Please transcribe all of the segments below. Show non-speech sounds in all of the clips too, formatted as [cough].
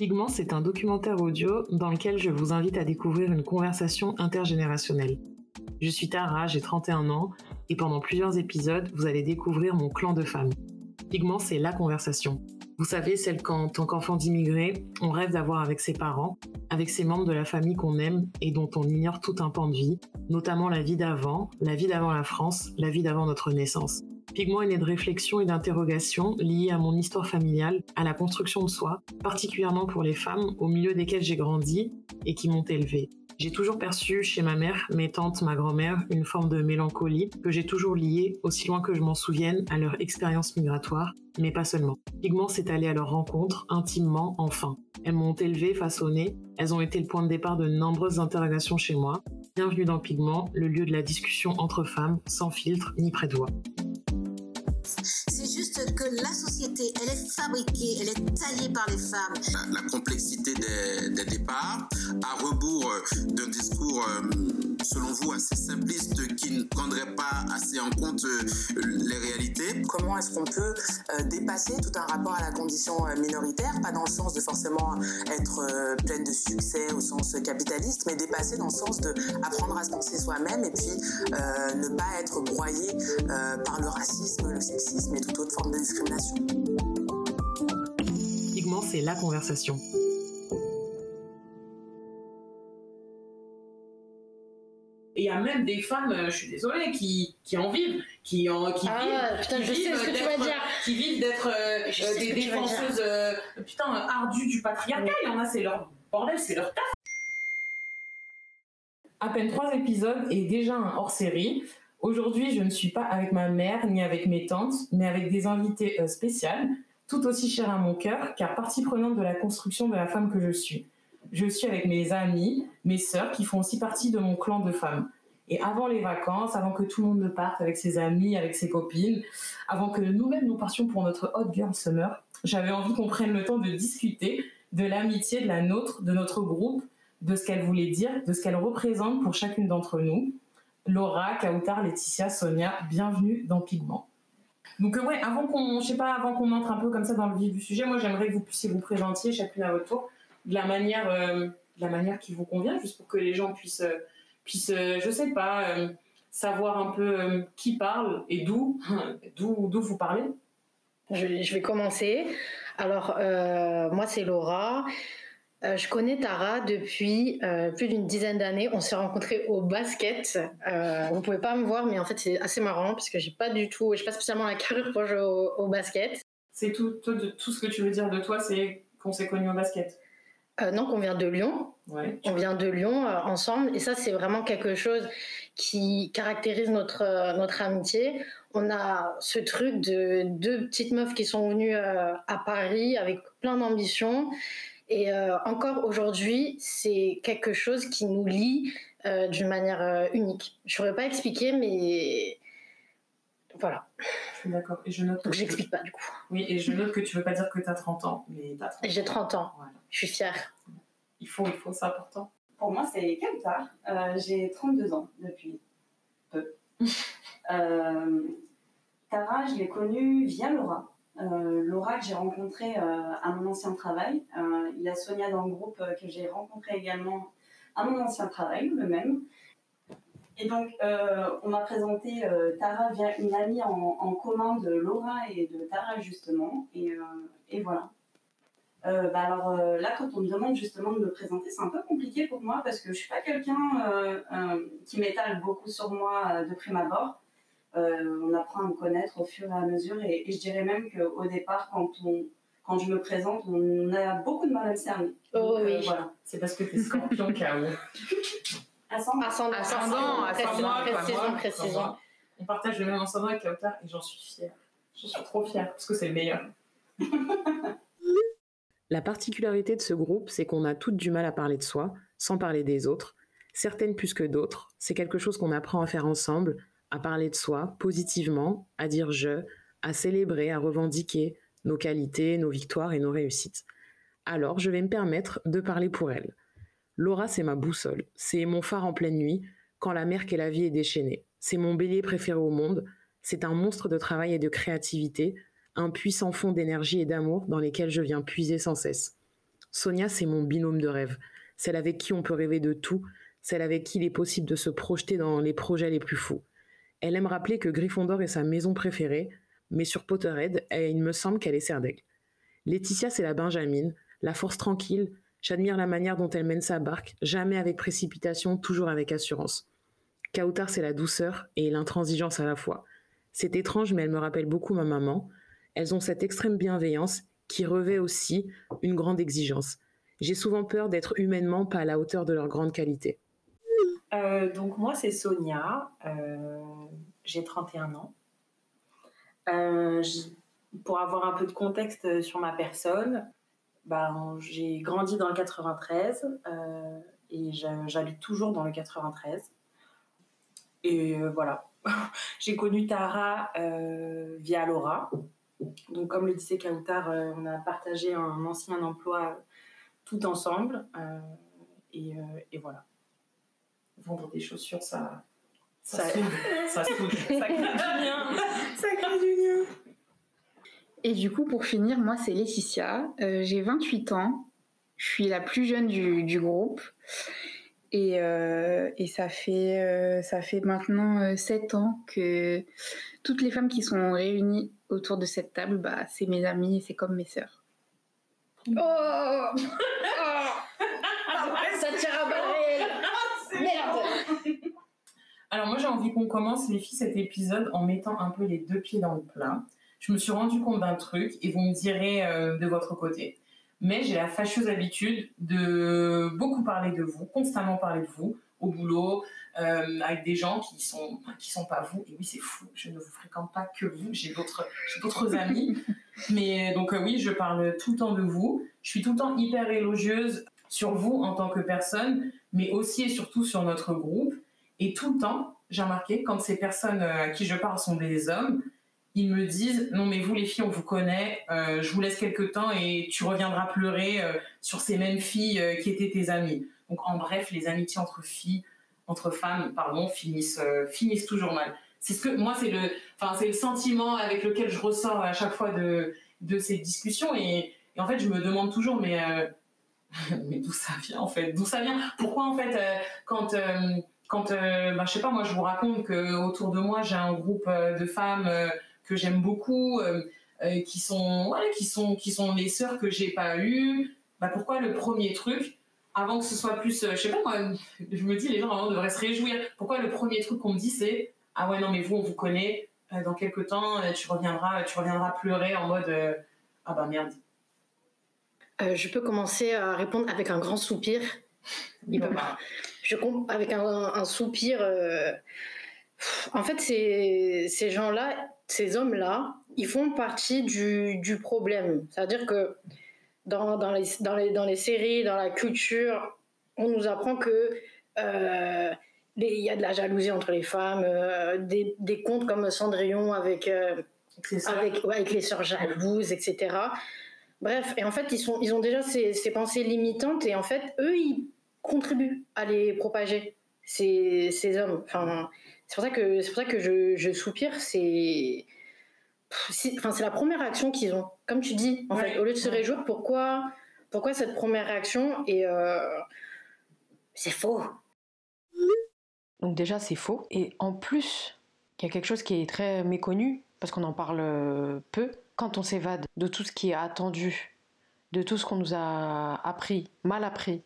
Pigment, c'est un documentaire audio dans lequel je vous invite à découvrir une conversation intergénérationnelle. Je suis Tara, j'ai 31 ans, et pendant plusieurs épisodes, vous allez découvrir mon clan de femmes. Pigment, c'est la conversation. Vous savez, celle qu'en tant qu'enfant d'immigré, on rêve d'avoir avec ses parents, avec ses membres de la famille qu'on aime et dont on ignore tout un pan de vie, notamment la vie d'avant, la vie d'avant la France, la vie d'avant notre naissance. Pigment est né de réflexions et d'interrogations liées à mon histoire familiale, à la construction de soi, particulièrement pour les femmes au milieu desquelles j'ai grandi et qui m'ont élevée. J'ai toujours perçu chez ma mère, mes tantes, ma grand-mère, une forme de mélancolie que j'ai toujours liée, aussi loin que je m'en souvienne, à leur expérience migratoire, mais pas seulement. Pigment s'est allé à leur rencontre, intimement, enfin. Elles m'ont élevée, façonnée, elles ont été le point de départ de nombreuses interrogations chez moi. Bienvenue dans Pigment, le lieu de la discussion entre femmes, sans filtre ni près C'est juste que la société, elle est fabriquée, elle est taillée par les femmes. La, complexité des, des, départs, à rebours euh, d'un discours, euh, selon vous, assez simpliste qui ne prendrait pas assez en compte euh, les réalités? Comment est-ce qu'on peut dépasser tout un rapport à la condition minoritaire, pas dans le sens de forcément être pleine de succès au sens capitaliste, mais dépasser dans le sens de apprendre à se penser soi-même et puis ne pas être broyé par le racisme, le sexisme et toute autre forme de discrimination. Pigment, c'est la conversation. Même des femmes, euh, je suis désolée, qui, qui en vivent, qui, en, qui ah, vivent, putain, je sais ce que tu vas dire. qui vivent d'être euh, euh, des défenseuses, euh, putain, ardues du patriarcat. Il y en a, c'est leur bordel, c'est leur taf. À peine trois épisodes et déjà un hors-série. Aujourd'hui, je ne suis pas avec ma mère ni avec mes tantes, mais avec des invités euh, spéciales, tout aussi chères à mon cœur, car partie prenante de la construction de la femme que je suis. Je suis avec mes amis, mes sœurs, qui font aussi partie de mon clan de femmes. Et avant les vacances, avant que tout le monde ne parte avec ses amis, avec ses copines, avant que nous-mêmes nous partions pour notre Hot Girl Summer, j'avais envie qu'on prenne le temps de discuter de l'amitié de la nôtre, de notre groupe, de ce qu'elle voulait dire, de ce qu'elle représente pour chacune d'entre nous. Laura, Kautar, Laetitia, Sonia, bienvenue dans Pigment. Donc euh, ouais, avant qu'on, je sais pas, avant qu'on entre un peu comme ça dans le vif du sujet, moi j'aimerais que vous puissiez vous présenter chacune à votre tour de la manière, euh, de la manière qui vous convient, juste pour que les gens puissent, euh, puissent, je sais pas, savoir un peu qui parle et d'où, [laughs] d'où, d'où vous parlez. Je, je, vais commencer. Alors moi c'est Laura. Euh, je connais Tara depuis euh, plus d'une dizaine d'années. On s'est rencontrés au basket. Euh, vous pouvez pas me voir, mais en fait c'est assez marrant parce que j'ai pas du tout, j'ai pas spécialement la carrure pour jouer au, basket. C'est tout, tout, tout, ce que tu veux dire de toi, c'est qu'on s'est connus au basket. Euh, non, qu'on vient de Lyon. Ouais, on vient de Lyon euh, ensemble, et ça c'est vraiment quelque chose qui caractérise notre euh, notre amitié. On a ce truc de deux petites meufs qui sont venues à Paris avec plein d'ambition et euh, encore aujourd'hui, c'est quelque chose qui nous lie euh, d'une manière euh, unique. Je pourrais pas expliquer, mais voilà. Je suis d'accord. Et je note. J'explique pas du coup. Oui, et je note que tu veux pas dire que tu as 30 ans, mais tu as 30 J'ai 30 ans. Voilà. Je suis fière. Il faut, il faut, c'est important. Pour moi, c'est Kautar. Euh, J'ai 32 ans depuis peu. [laughs] euh, Tara, je l'ai connue via Laura. Euh, Laura que j'ai rencontrée euh, à mon ancien travail. Euh, il y a Sonia dans le groupe euh, que j'ai rencontré également à mon ancien travail, le même. Et donc, euh, on m'a présenté Tara via une amie en, en, commun de Laura et de Tara, justement. Et, et voilà. bah alors là, quand on me demande justement de me présenter, c'est un peu compliqué pour moi parce que je suis pas quelqu'un qui m'étale beaucoup sur moi de prime abord. Euh, on apprend à me connaître au fur et à mesure et, et je dirais même qu'au départ, quand on, quand je me présente, on a beaucoup de mal à me cerner. Oh Donc, oui. euh, voilà. C'est parce que t'es scorpion, K.O. [laughs] Ascendant. Ascendant, Ascendant, précision, ascendant, précision, précision. On partage le même ascendant avec Kautar et j'en suis fière. Je suis trop fière parce que c'est le meilleur. [laughs] La particularité de ce groupe, c'est qu'on a toutes du mal à parler de soi, sans parler des autres, certaines plus que d'autres. C'est quelque chose qu'on apprend à faire ensemble, à parler de soi positivement, à dire je, à célébrer, à revendiquer nos qualités, nos victoires et nos réussites. Alors, je vais me permettre de parler pour elle. Laura, c'est ma boussole, c'est mon phare en pleine nuit, quand la mer et la vie est déchaînée. C'est mon bélier préféré au monde, c'est un monstre de travail et de créativité, un puissant fond d'énergie et d'amour dans lesquels je viens puiser sans cesse. Sonia, c'est mon binôme de rêve, celle avec qui on peut rêver de tout, celle avec qui il est possible de se projeter dans les projets les plus fous. Elle aime rappeler que Gryffondor est sa maison préférée, mais sur Potterhead, il me semble qu'elle est Serdaigle. Laetitia, c'est la Benjamine, la force tranquille. J'admire la manière dont elle mène sa barque, jamais avec précipitation, toujours avec assurance. Kautar, c'est la douceur et l'intransigeance à la fois. C'est étrange, mais elle me rappelle beaucoup ma maman. Elles ont cette extrême bienveillance qui revêt aussi une grande exigence. J'ai souvent peur d'être humainement pas à la hauteur de leur grande qualité. Euh, donc moi c'est Sonia, euh, j'ai 31 ans. Euh, pour avoir un peu de contexte sur ma personne, ben, j'ai grandi dans le 93 et j'habite toujours dans le 93. Et voilà, [laughs] j'ai connu Tara via Laura. Donc comme le disait Kautar, on a partagé un ancien emploi tout ensemble. et, voilà vendre des chaussures, ça. Ça, ça, [laughs] ça, crée du lien. Ça crée du lien. Et du coup, pour finir, moi, c'est Laetitia. Euh, j'ai 28 ans. Je suis la plus jeune du, du groupe. Et, euh, et, ça, fait, euh, ça fait maintenant 7 ans que toutes les femmes qui sont réunies autour de cette table, bah, c'est mes amies et c'est comme mes sœurs. Oh, oh [laughs] Ça tire à balles [laughs] alors moi j'ai envie qu'on commence les filles cet épisode en mettant un peu les deux pieds dans le plat. Je me suis rendu compte d'un truc et vous me direz euh, de votre côté. Mais j'ai la fâcheuse habitude de beaucoup parler de vous, constamment parler de vous au boulot, euh, avec des gens qui sont qui sont pas vous. Et oui, c'est fou. Je ne vous fréquente pas que vous. J'ai d'autres d'autres [laughs] amis. Mais donc euh, oui, je parle tout le temps de vous. Je suis tout le temps hyper élogieuse sur vous en tant que personne, mais aussi et surtout sur notre groupe. Et tout le temps, j'ai remarqué, quand ces personnes à qui je parle sont des hommes, ils me disent non mais vous les filles on vous connaît, euh, je vous laisse quelques temps et tu reviendras pleurer euh, sur ces mêmes filles qui étaient tes amies. Donc en bref, les amitiés entre filles, entre femmes, pardon, finissent finissent toujours mal. C'est ce que moi c'est le, enfin c'est le sentiment avec lequel je ressors à chaque fois de de ces discussions et, en fait je me demande toujours mais [laughs] mais d'où ça vient en fait? D'où ça vient? Pourquoi en fait quand quand, euh, bah, je sais pas, moi je vous raconte que autour de moi j'ai un groupe euh, de femmes euh, que j'aime beaucoup, qui sont, voilà, qui sont, qui sont les sœurs que j'ai pas eues. Bah, pourquoi le premier truc, avant que ce soit plus, je sais pas moi, je me dis les gens vraiment devraient se réjouir. Pourquoi le premier truc qu'on me dit c'est ah ouais non mais vous on vous connaît, dans quelques temps tu reviendras, tu reviendras pleurer en mode ah bah merde. je peux commencer à répondre avec un grand soupir. Il peut pas je avec un, soupir. Euh, en fait, ces, ces gens-là, ces hommes-là, ils font partie du, du problème. C'est-à-dire que dans, dans, les, dans, les, dans les séries, dans la culture, on nous apprend que euh, il y a de la jalousie entre les femmes, euh, des, des, contes comme Cendrillon avec, avec, avec, les sœurs jalouses, etc. Bref, et en fait, ils, sont, ils ont déjà ces, ces pensées limitantes et en fait, eux, ils contribuent à les propager, ces, ces hommes. Enfin, c'est pour ça que, c'est pour ça que je, je soupire. C'est, enfin, c'est la première réaction qu'ils ont. Comme tu dis, en fait, au lieu de se réjouir, pourquoi, pourquoi cette première réaction Et euh, c'est faux. Donc déjà, c'est faux. Et en plus, il y a quelque chose qui est très méconnu, parce qu'on en parle peu, quand on s'évade de tout ce qui est attendu, de tout ce qu'on nous a appris, mal appris,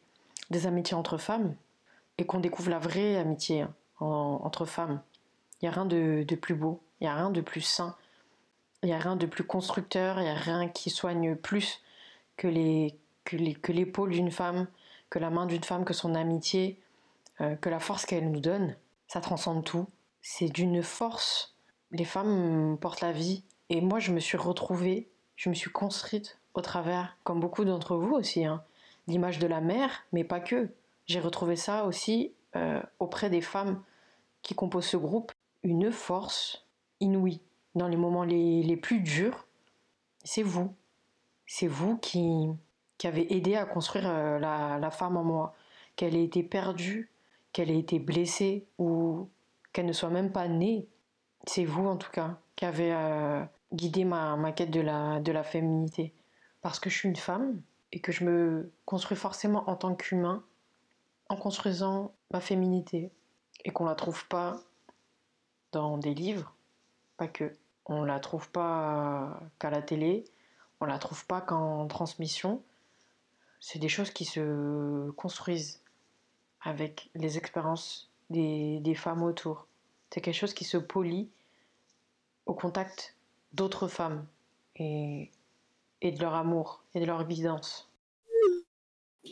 des amitiés entre femmes et qu'on découvre la vraie amitié hein, entre femmes. Il n'y a rien de, plus beau, il n'y a rien de plus sain, il n'y a rien de plus constructeur, il n'y a rien qui soigne plus que les que l'épaule d'une femme, que la main d'une femme, que son amitié, euh, que la force qu'elle nous donne. Ça transcende tout. C'est d'une force. Les femmes portent la vie. Et moi, je me suis retrouvée, je me suis construite au travers, comme beaucoup d'entre vous aussi, hein, l'image de la mère, mais pas que. J'ai retrouvé ça aussi euh, auprès des femmes qui composent ce groupe, une force inouïe dans les moments les, plus durs. C'est vous. C'est vous qui, avez aidé à construire euh, la, femme en moi. Qu'elle ait été perdue, qu'elle ait été blessée ou qu'elle ne soit même pas née. C'est vous en tout cas qui avez euh, guidé ma, quête de la féminité. Parce que je suis une femme, et que je me construis forcément en tant qu'humain en construisant ma féminité et qu'on la trouve pas dans des livres, pas que. On la trouve pas qu'à la télé, on la trouve pas qu'en transmission. C'est des choses qui se construisent avec les expériences des, femmes autour. C'est quelque chose qui se polie au contact d'autres femmes et, et de leur amour et de leur évidence.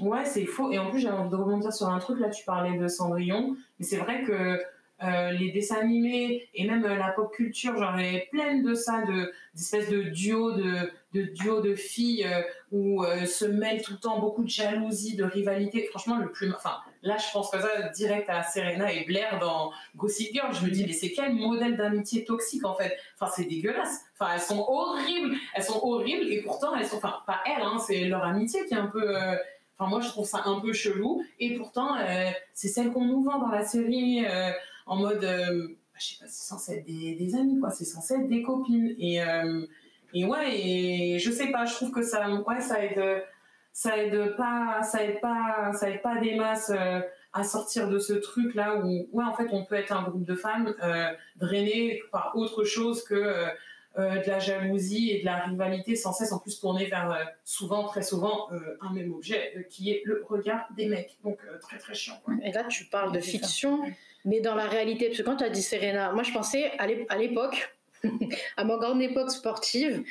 Ouais, c'est faux. Et en plus, j'avais envie de rebondir sur un truc. Là, tu parlais de Cendrillon. Mais c'est vrai que euh, les dessins animés et même euh, la pop culture, genre, elle est pleine de ça, de, d'espèces de duos de, de, duo de filles euh, où se mêlent tout le temps beaucoup de jalousie, de rivalité. Franchement, le plus. Enfin, là, je pense que ça direct à Serena et Blair dans Gossip Girl. Je me dis, mais c'est quel modèle d'amitié toxique en fait? Enfin, c'est dégueulasse. Enfin, elles sont horribles. Elles sont horribles et pourtant, elles sont. Enfin, pas elles, hein, c'est leur amitié qui est un peu Enfin, moi, je trouve ça un peu chelou. Et pourtant, euh, c'est celle qu'on nous vend dans la série euh, en mode, euh, bah, je sais pas, c'est censé être des, amis, quoi. C'est censé être des copines. Et, et ouais, et je sais pas, je trouve que ça, ouais, ça aide, ça aide pas, ça aide pas, ça aide pas des masses à sortir de ce truc là où, ouais, en fait, on peut être un groupe de femmes drainées par autre chose que euh, de la jalousie et de la rivalité sans cesse en plus tournée vers euh, souvent, très souvent, euh, un même objet qui est le regard des mecs. Donc très très chiant. Et là tu parles de fiction, mais dans la réalité, parce que quand tu as dit Serena, moi je pensais à l'époque, [laughs] à ma grande époque sportive,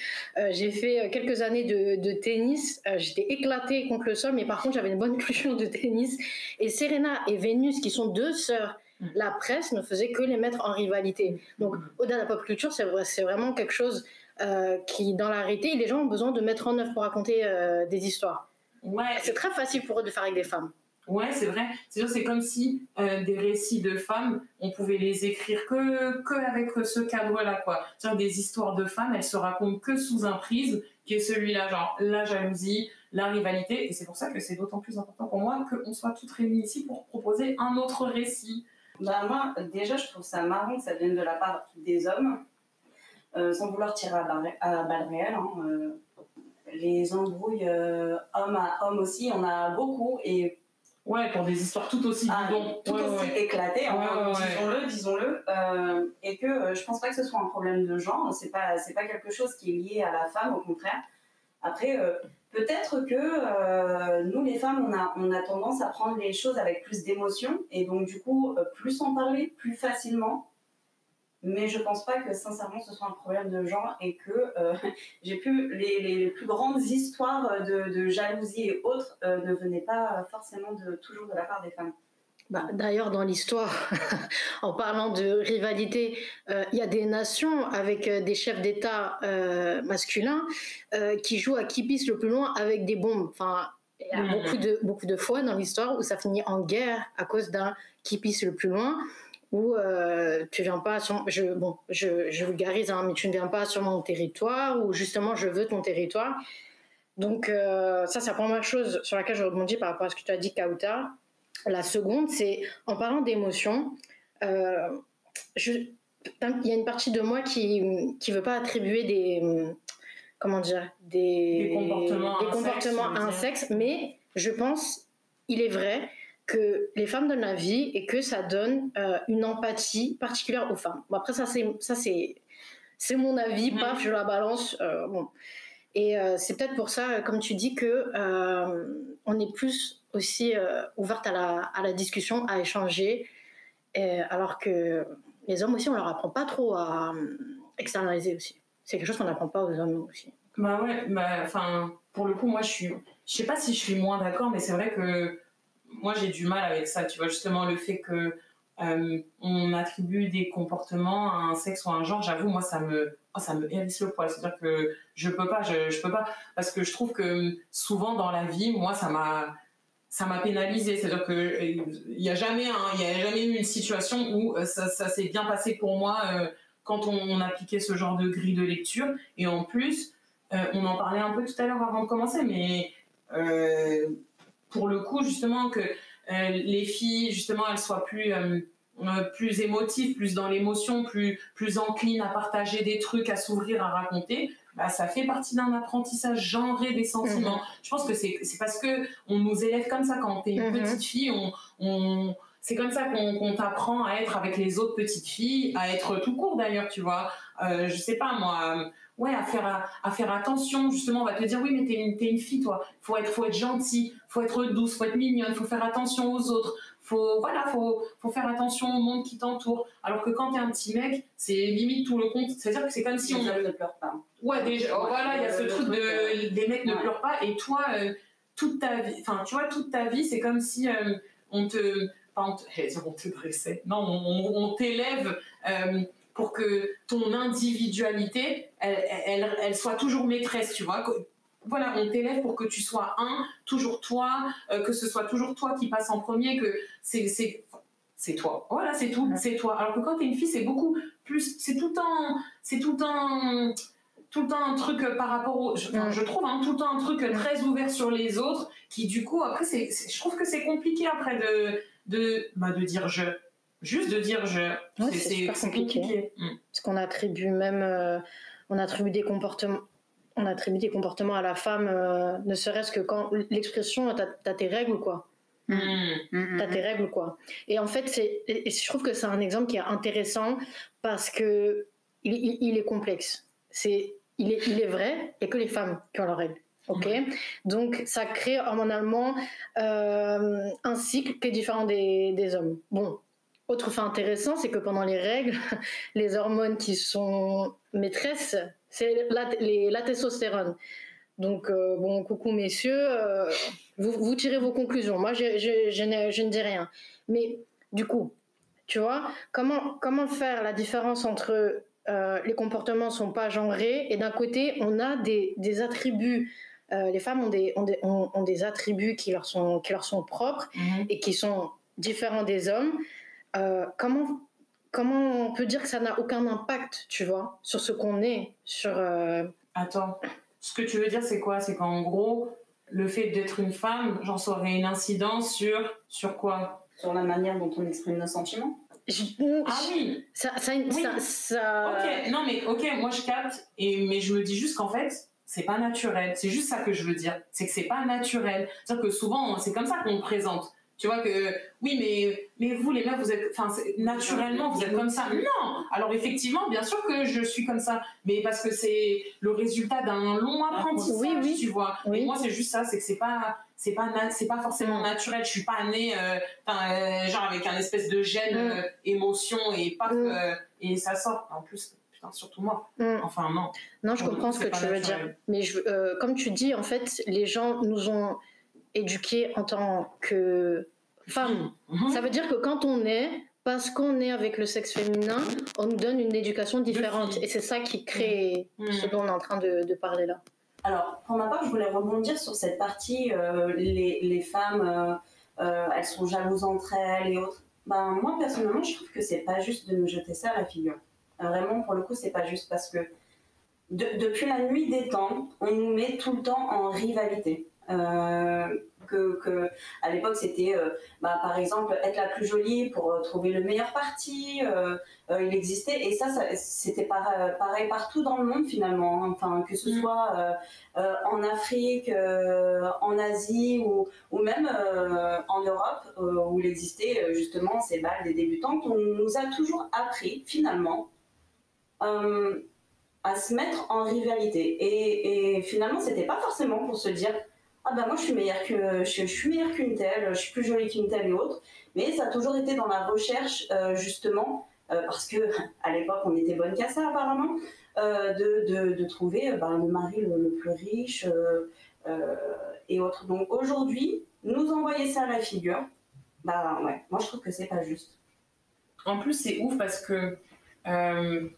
j'ai fait quelques années de, tennis. J'étais éclatée contre le sol, mais par contre, j'avais une bonne [laughs] culture de tennis. Et Serena et Vénus, qui sont deux sœurs. La presse ne faisait que les mettre en rivalité. Donc, au-delà de la pop culture, c'est vraiment quelque chose euh, qui, dans la réalité, les gens ont besoin de mettre en œuvre pour raconter euh, des histoires. Ouais. C'est très facile pour eux de faire avec des femmes. Ouais, c'est vrai. C'est comme si euh, des récits de femmes, on pouvait les écrire que, que avec ce cadre-là, quoi. des histoires de femmes, elles se racontent que sous un prisme qui est celui-là, genre la jalousie, la rivalité. Et c'est pour ça que c'est d'autant plus important pour moi qu'on soit toutes réunies ici pour proposer un autre récit. Bah, moi, déjà, je trouve ça marrant que ça vienne de la part des hommes, euh, sans vouloir tirer à, balles à balles réelles. Hein, euh, les embrouilles euh, homme à homme aussi, on a beaucoup. Et Ouais, pour des histoires tout aussi ah, tout aussi éclatées, hein, disons-le, disons-le, et que je pense pas que ce soit un problème de genre. C'est pas, c'est pas quelque chose qui est lié à la femme, au contraire. Après, Peut-être que euh, nous, les femmes, on a, on a tendance à prendre les choses avec plus d'émotion et donc du coup, euh, plus en parler plus facilement. Mais je pense pas que sincèrement ce soit un problème de genre et que euh, [laughs] j'ai les, les, plus grandes histoires de, de jalousie et autres ne venaient pas forcément toujours de la part des femmes. Bah, d'ailleurs, dans l'histoire, [laughs] en parlant de rivalité, euh, il y a des nations avec euh, des chefs d'État euh, masculins qui jouent à qui pisse le plus loin avec des bombes. Enfin, il y a mmh. beaucoup, de, beaucoup de fois dans l'histoire où ça finit en guerre à cause d'un qui pisse le plus loin, où tu viens pas sur, je, bon, je, je vulgarise, hein, mais tu ne viens pas sur mon territoire, ou justement je veux ton territoire. Donc ça, c'est la première chose sur laquelle je rebondis par rapport à ce que tu as dit, Kauta la seconde, c'est en parlant d'émotions, euh, il y a une partie de moi qui ne veut pas attribuer des, comment dire, des, comportements, à un sexe, mais je pense, il est vrai que les femmes donnent la vie et que ça donne euh, une empathie particulière aux femmes. Bon, après, ça, c'est, ça, c'est, c'est mon avis, mm-hmm. paf, je la balance. Euh, bon. Et c'est peut-être pour ça, comme tu dis, que on est plus aussi euh, ouverte à la, à la, discussion, à échanger, alors que les hommes aussi, on leur apprend pas trop à euh, externaliser aussi. C'est quelque chose qu'on n'apprend pas aux hommes aussi. Bah ouais, bah, enfin, pour le coup, moi, je suis, je sais pas si je suis moins d'accord, mais c'est vrai que moi, j'ai du mal avec ça. Tu vois, justement, le fait que euh, on attribue des comportements à un sexe ou à un genre, j'avoue, moi, ça me, oh, ça me hérisse le poil. C'est-à-dire que je peux pas, je, peux pas, parce que je trouve que souvent dans la vie, moi, ça m'a, ça m'a pénalisé. C'est-à-dire que euh, il y a jamais, il y a jamais eu une situation où euh, ça, ça s'est bien passé pour moi euh, quand on, appliquait ce genre de grille de lecture. Et en plus, on en parlait un peu tout à l'heure avant de commencer, mais pour le coup, justement, que les filles, justement, elles soient plus plus émotives, plus dans l'émotion, plus plus enclines à partager des trucs, à s'ouvrir, à raconter. bah, ça fait partie d'un apprentissage genré des sentiments. Mhm. Je pense que c'est c'est parce que on nous élève comme ça quand t'es une Mhm. petite fille, on, on- c'est comme ça qu'on t'apprend à être avec les autres petites filles, à être tout court d'ailleurs, tu vois. Euh, je sais pas moi, euh, ouais, à faire à, à faire attention. Justement, on va te dire oui, mais t'es une, t'es une fille, toi. Faut être faut être gentil, faut être douce, faut être mignonne, faut faire attention aux autres. Faut voilà, faut faut faire attention au monde qui t'entoure. Alors que quand t'es un petit mec, c'est limite tout le compte. C'est-à-dire que c'est comme si on Les ne pleurent pas. Ouais, déjà, Ouais, voilà, il y a ce truc truc, de euh, des mecs ne pleurent pas et toi, euh, toute ta vie, enfin, tu vois, toute ta vie, c'est comme si euh, on te, enfin, on te, [laughs] on te dressait, non, on, on- on t'élève euh, pour que ton individualité, elle, elle, elle soit toujours maîtresse, tu vois. Voilà, on t'élève pour que tu sois un, toujours toi, euh, que ce soit toujours toi qui passe en premier, que c'est c'est c'est toi. Voilà, c'est tout, c'est toi. Alors que quand t'es une fille, c'est beaucoup plus, c'est tout le temps, c'est tout le temps, tout un truc par rapport au, je, enfin, je trouve, hein, tout le temps un truc très ouvert sur les autres, qui du coup, après, c'est, c'est- je trouve que c'est compliqué après de, de, bah, de dire je. Juste de dire je. Ouais, c'est super compliqué. Mm. Parce qu'on attribue même, euh, on attribue des comportements, on attribue des comportements à la femme, euh, ne serait-ce que quand l'expression, t'as t'as tes règles quoi. Mm. T'as tes règles quoi. Et en fait, c'est, et- et je trouve que c'est un exemple qui est intéressant parce que il, il- il est complexe. C'est, il est, il est vrai, il n'y a que les femmes qui ont leurs règles. Ok, donc ça crée hormonalement euh, un cycle qui est différent des, des hommes. Bon, autre fait intéressant, c'est que pendant les règles, [laughs] les hormones qui sont maîtresses, c'est la, les- la testostérone. Donc, euh, bon, coucou messieurs, euh, vous, vous tirez vos conclusions. Moi, je, je- je ne, je ne dis rien. Mais du coup, tu vois, comment, comment faire la différence entre euh, les comportements ne sont pas genrés et d'un côté, on a des, des attributs. les femmes ont des, ont, des, ont- ont des attributs qui leur sont, qui leur sont propres et qui sont différents des hommes. Comment, comment on peut dire que ça n'a aucun impact, tu vois, sur ce qu'on est, sur... euh, Attends, ce que tu veux dire, c'est quoi? C'est qu'en gros, le fait d'être une femme, genre, ça aurait une incidence sur, sur quoi? Sur la manière dont on exprime nos sentiments? Ah oui ça, ça, Oui. ça, ça- Ok, non mais ok, moi je capte, et, mais je me dis juste qu'en fait, c'est pas naturel. C'est juste ça que je veux dire. C'est que c'est pas naturel. C'est-à-dire que souvent, c'est comme ça qu'on le présente. Tu vois que, oui, mais, mais vous les meufs, vous êtes, enfin, naturellement, vous êtes comme ça. Non Alors effectivement, bien sûr que je suis comme ça, mais parce que c'est le résultat d'un long apprentissage, Oui, oui. tu vois. Et moi, c'est juste ça, c'est que c'est pas, c'est pas, c'est pas forcément Mm. naturel. Je suis pas née, euh, euh, genre avec un espèce de gène, Mm. euh, émotion et paf, euh, et ça sort. En plus, putain, surtout moi. Mm. Enfin, non. Non, je comprends ce que tu pas veux dire. Mais je, comme tu dis, en fait, les gens nous ont éduqués en tant que femmes. Mhm. Ça veut dire que quand on est, parce qu'on est avec le sexe féminin, on nous donne une éducation différente. Et c'est ça qui crée Mhm. ce dont on est en train de, de parler là. Alors, pour ma part, je voulais rebondir sur cette partie, euh, les, les femmes, euh, euh, elles sont jalouses entre elles et autres. Ben, moi, personnellement, je trouve que c'est pas juste de nous jeter ça à la figure. Vraiment, pour le coup, c'est pas juste parce que de- depuis la nuit des temps, on nous met tout le temps en rivalité. Euh, que, que à l'époque c'était euh, bah, par exemple être la plus jolie pour euh, trouver le meilleur parti euh, il existait et ça, ça c'était par- pareil partout dans le monde finalement hein. enfin que ce soit euh, euh, en Afrique en Asie ou, ou même en Europe où il existait justement ces balles des débutantes on nous a toujours appris finalement à se mettre en rivalité. Et, et finalement, c'était pas forcément pour se dire ah ben moi je suis meilleure que je, suis meilleure qu'une telle, je suis plus jolie qu'une telle et autre. Mais ça a toujours été dans la recherche euh, justement euh, parce que [laughs] à l'époque on était bonne qu'à ça apparemment euh, de, de, trouver ben, le mari le, le plus riche et autres. Donc aujourd'hui, nous envoyer ça à la figure, bah ouais, moi je trouve que c'est pas juste. En plus, c'est ouf parce que. je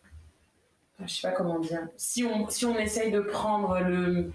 sais pas comment dire. Si on, si on essaye de prendre le,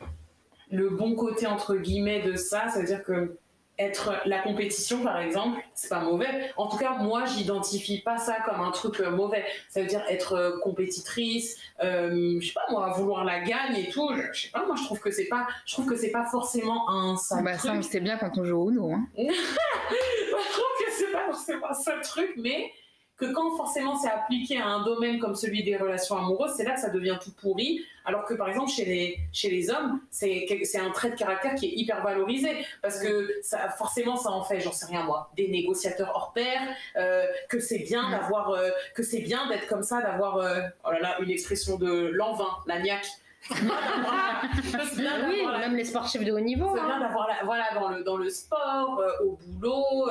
le bon côté, entre guillemets, de ça, ça veut dire que être la compétition, par exemple, c'est pas mauvais. En tout cas, moi, j'identifie pas ça comme un truc euh, mauvais. Ça veut dire être euh, compétitrice, euh, je sais pas moi, vouloir la gagne et tout. Je, sais pas, moi, je trouve que c'est pas, je trouve que c'est pas forcément un sale Bah, truc. ça, sait bien quand on joue au Uno. Hein. [laughs] je trouve que c'est pas forcément un seul truc, mais que quand forcément c'est appliqué à un domaine comme celui des relations amoureuses, c'est là que ça devient tout pourri. Alors que par exemple chez les, chez les hommes, c'est un trait de caractère qui est hyper valorisé parce que ça, forcément ça en fait, j'en sais rien moi, des négociateurs hors pair, euh, que c'est bien d'avoir, euh, que c'est bien d'être comme ça, d'avoir, euh, oh là là, une expression de l'envin, la niaque. [laughs] oui, même les sportifs de haut niveau. C'est bien hein. d'avoir la- voilà dans le dans le sport, au boulot,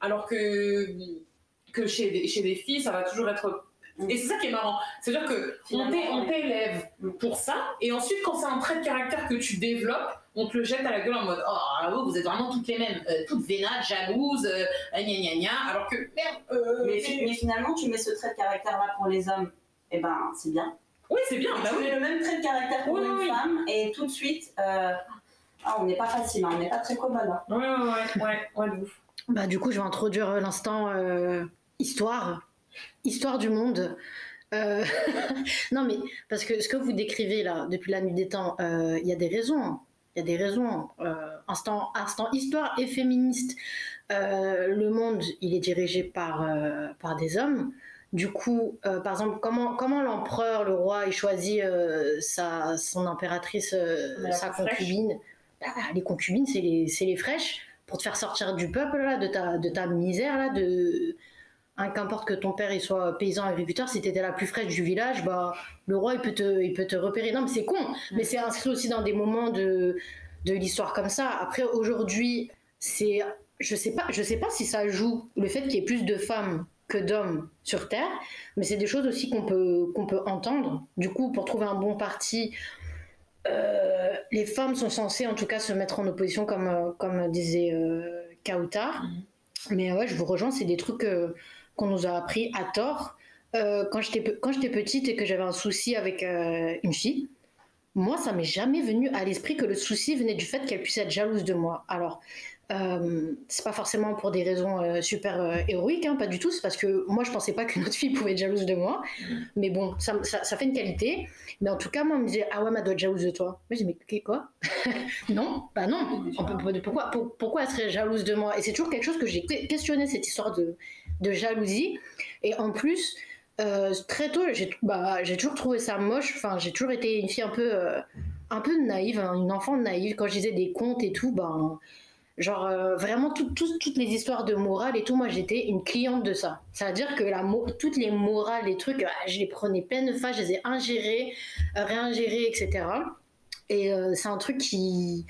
alors que que chez des, chez des filles ça va toujours être et c'est ça qui est marrant, c'est-à-dire que on t'é- on t'élève pour ça et ensuite quand c'est un trait de caractère que tu développes, on te le jette à la gueule en mode oh vous, vous êtes vraiment toutes les mêmes, euh, toutes vénades, jalouses, euh, gna gna gna, alors que merde. euh, mais, mais- fi- mais finalement, tu mets ce trait de caractère-là pour les hommes, et ben c'est bien. Oui, c'est bien. Bah tu oui. mets le même trait de caractère pour Oui, une oui, femme, et tout de suite, euh, ah, on n'est pas facile, hein, on n'est pas très commode. hein. Ouais, ouais, ouais, ouais, ouais, de ouf. Bah, du coup, je vais introduire l'instant euh, histoire. Histoire du monde. Euh, [laughs] non, mais parce que ce que vous décrivez là, depuis la nuit des temps, euh, il y a des raisons. Il y a des raisons. Euh, instant, instant histoire et féministe. Euh, le monde, il est dirigé par, euh, par des hommes. Du coup, euh, par exemple, comment, comment l'empereur, le roi, il choisit euh, sa, son impératrice, euh, sa concubine? Bah, Les concubines, c'est les, les fraîches pour te faire sortir du peuple, là, de, ta, de ta misère, là, de... hein, Qu'importe que ton père il soit paysan agriculteur, si t'étais la plus fraîche du village, bah, le roi il peut te, il peut te repérer. Non, mais c'est con, mais c'est inscrit aussi dans des moments de, de l'histoire comme ça. Après, aujourd'hui, c'est. Je sais pas, je sais pas si ça joue le fait qu'il y ait plus de femmes que d'hommes sur Terre, mais c'est des choses aussi qu'on peut, qu'on peut entendre. Du coup, pour trouver un bon parti, euh, les femmes sont censées en tout cas se mettre en opposition, comme, euh, comme disait euh, Kautar. Mais ouais, je vous rejoins, c'est des trucs euh, qu'on nous a appris à tort. Euh, quand j'étais petite et que j'avais un souci avec euh, une fille, moi, ça m'est jamais venu à l'esprit que le souci venait du fait qu'elle puisse être jalouse de moi. Alors, euh, c'est pas forcément pour des raisons euh, super euh, héroïques, hein, pas du tout. C'est parce que moi, je pensais pas qu'une autre [laughs] fille pouvait être jalouse de moi. Mais bon, ça, ça, ça fait une qualité. Mais en tout cas, moi, on me disait Ah ouais, mais elle doit être jalouse de toi. Moi, j'ai dit Mais quoi? [laughs] Non, bah non. On peut- pourquoi, pour- pourquoi elle serait jalouse de moi? Et c'est toujours quelque chose que j'ai que- questionné, cette histoire de, de jalousie. Et en plus, euh, très tôt, j'ai bah, toujours trouvé ça moche. Enfin, j'ai toujours été une fille un peu, euh, un peu naïve, hein, une enfant naïve. Quand je disais des contes et tout, ben, genre euh, vraiment tout- tout- toutes les histoires de morale et tout, moi j'étais une cliente de ça. C'est-à-dire que la, toutes les morales, les trucs, ah, je les prenais pleine face, je les ai ingérées, réingérées, etc. Et c'est un truc qui,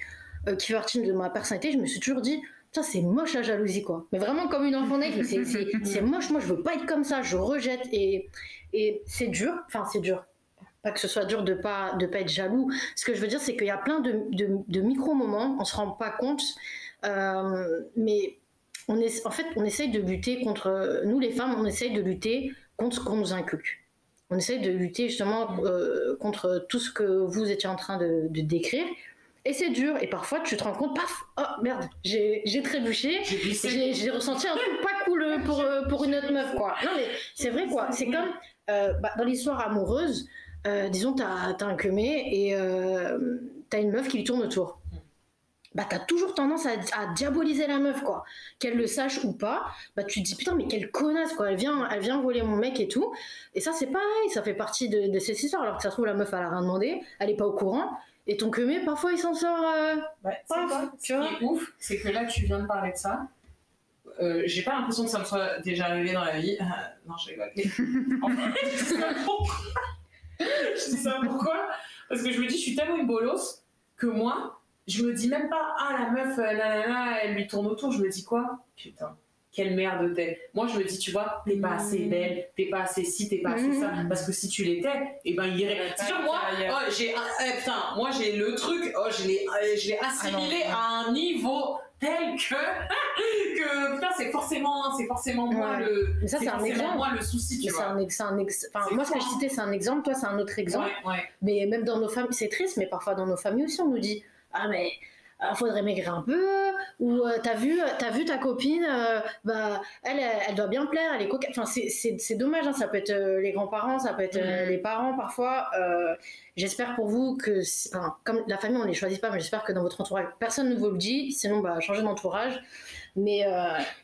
qui fait partie de ma personnalité. Je me suis toujours dit, Putain, c'est moche la jalousie, quoi. Mais vraiment comme une enfant naïve, c'est- moche, moi je veux pas être comme ça, je rejette. Et, et c'est dur, enfin c'est dur. Pas que ce soit dur de pas, de pas être jaloux. Ce que je veux dire, c'est qu'il y a plein de, de, micro-moments, on se rend pas compte, euh, mais on est, en fait, on essaye de lutter contre, nous les femmes, on essaye de lutter contre ce qu'on nous inculque. On essaye de lutter justement euh, contre tout ce que vous étiez en train de décrire. Et c'est dur. Et parfois, tu te rends compte, paf, oh merde, j'ai trébuché. J'ai ressenti un truc pas cool pour, euh, pour une autre meuf, quoi. Non, mais c'est vrai, quoi. C'est comme euh, bah, dans l'histoire amoureuse, euh, disons, t'as as un queumé et euh, t'as une meuf qui lui tourne autour. Bah, t'as toujours tendance à, à diaboliser la meuf, quoi. Qu'elle le sache ou pas, bah, tu te dis, putain, mais quelle connasse, quoi. Elle vient, elle vient voler mon mec et tout. Et ça, c'est pareil, ça fait partie de, de cette histoire. Alors que ça se trouve, la meuf, elle a rien demandé, elle est pas au courant. Et ton queumé, parfois, il s'en sort. euh, Ouais, c'est paf, quoi tu Ce vois. qui est ouf, c'est que là, tu viens de parler de ça. Euh, j'ai pas l'impression que ça me soit déjà arrivé dans la vie. [laughs] Non, je rigole. En fait, je dis ça pourquoi Je dis ça pourquoi Parce que je me dis, je suis tellement une bolos que moi, je me dis même pas, ah la meuf, là, là, là, elle lui tourne autour. Je me dis quoi? Putain, quelle merde t'es. Moi, je me dis, tu vois, t'es pas assez belle, t'es pas assez ci, t'es pas assez ça. Parce que si tu l'étais, et ben il irait. Sûr, moi, oh, j'ai, un- eh, putain, moi j'ai le truc, oh, je l'ai, euh, je l'ai assimilé à un niveau tel que, [laughs] que putain, c'est forcément, c'est forcément moi Ouais. le, Mais ça, c'est un exemple. moi le souci, tu vois. un ex- c'est un ex- enfin, C'est moi, ce que je citais, c'est un exemple. Toi, c'est un autre exemple. Ouais, ouais. Mais même dans nos familles, c'est triste, mais parfois dans nos familles aussi, on nous dit Ah, mais il faudrait maigrir un peu, ou euh, t'as vu, as vu ta copine, euh, bah, elle, elle, doit bien plaire, elle est coquette. Enfin, c'est dommage, hein, ça peut être euh, les grands-parents, ça peut être mm. les parents parfois. j'espère pour vous que, enfin, comme la famille, on ne les choisit pas, mais j'espère que dans votre entourage, personne ne vous le dit, sinon, bah, changez d'entourage. Mais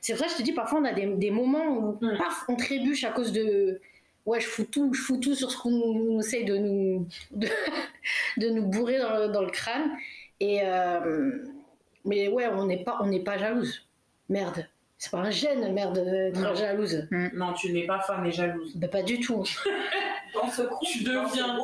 c'est vrai, je te dis, parfois, on a des, des moments où, mm. paf, on trébuche à cause de ouais, je fous tout, je fous tout sur ce qu'on essaye de nous, de, [laughs] de nous bourrer dans le, dans le crâne. Et euh, mais ouais, on n'est pas, on n'est pas jalouse. Merde. C'est pas un gène, merde, d'être jalouse. Non, tu n'es pas femme et jalouse. Bah, pas du tout. [laughs] Dans ce coup, tu deviens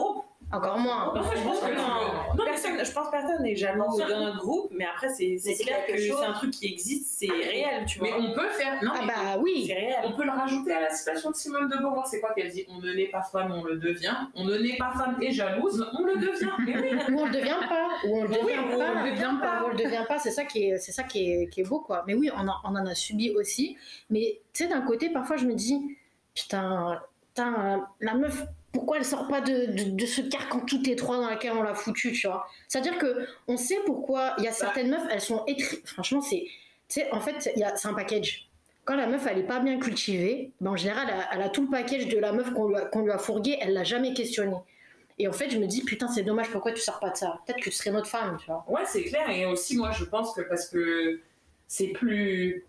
encore moins. je pense que non. personne, je pense personne n'est jaloux dans notre groupe, mais après, c'est clair que c'est un truc qui existe, c'est réel, tu vois. Mais on peut faire. Non, ah bah oui. C'est réel. On peut le rajouter à la citation de Simone de Beauvoir. C'est quoi qu'elle dit? On ne naît pas femme, on le devient. On ne naît pas femme et jalouse, on le devient. Ou on le devient pas. Ou on le devient pas. On le devient pas. On le devient pas. C'est ça qui est, c'est ça qui est, qui est beau, quoi. Mais oui, on, on en a subi aussi. Mais tu sais, d'un côté, parfois, je me dis, putain, putain, la meuf pourquoi elle sort pas de, de, ce carcan tout étroit dans lequel on l'a foutu, tu vois C'est-à-dire que on sait pourquoi il y a certaines meufs, elles sont franchement c'est en fait c'est un package. Quand la meuf elle est pas bien cultivée, ben, en général elle a, tout le package de la meuf qu'on lui, a, fourgué, elle l'a jamais questionné. Et en fait, je me dis, putain, c'est dommage, pourquoi tu sors pas de ça? Peut-être que tu serais notre femme, tu vois. Ouais, c'est clair. Et aussi, moi, je pense que parce que c'est plus.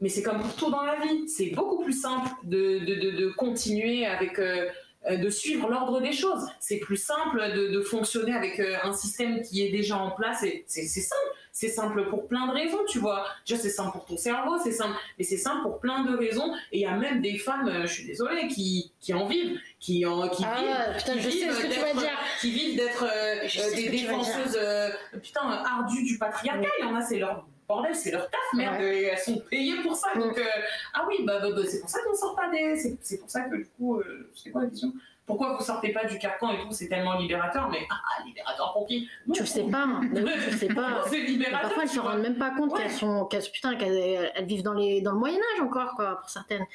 Mais c'est comme pour tout dans la vie. C'est beaucoup plus simple de, de, continuer avec. Euh, de suivre l'ordre des choses. C'est plus simple de, fonctionner avec euh, un système qui est déjà en place. Et c'est simple. C'est simple pour plein de raisons, tu vois. Déjà, c'est simple pour ton cerveau, c'est simple. Mais c'est simple pour plein de raisons. Et il y a même des femmes, euh, je suis désolée, qui, qui en vivent, qui en qui ah, vivent, putain, je sais ce que tu vas dire. qui vivent d'être des défenseuses, putain, ardues du patriarcat. Il y en a, c'est leur bordel, c'est leur taf, merde, elles sont payées pour ça. Donc, euh, ah oui, bah, bah, bah, c'est pour ça qu'on sort pas des. C'est pour ça que du coup, euh, c'est quoi la question pourquoi vous sortez pas du carcan et tout C'est tellement libérateur, mais ah, libérateur pour qui? Tu sais pas, [laughs] tu sais pas. [laughs] c'est libérateur. Parfois, elles se rendent même pas compte qu'elles sont, qu'elles, putain, qu'elles elles vivent dans les, dans le Moyen Âge encore, quoi, pour certaines.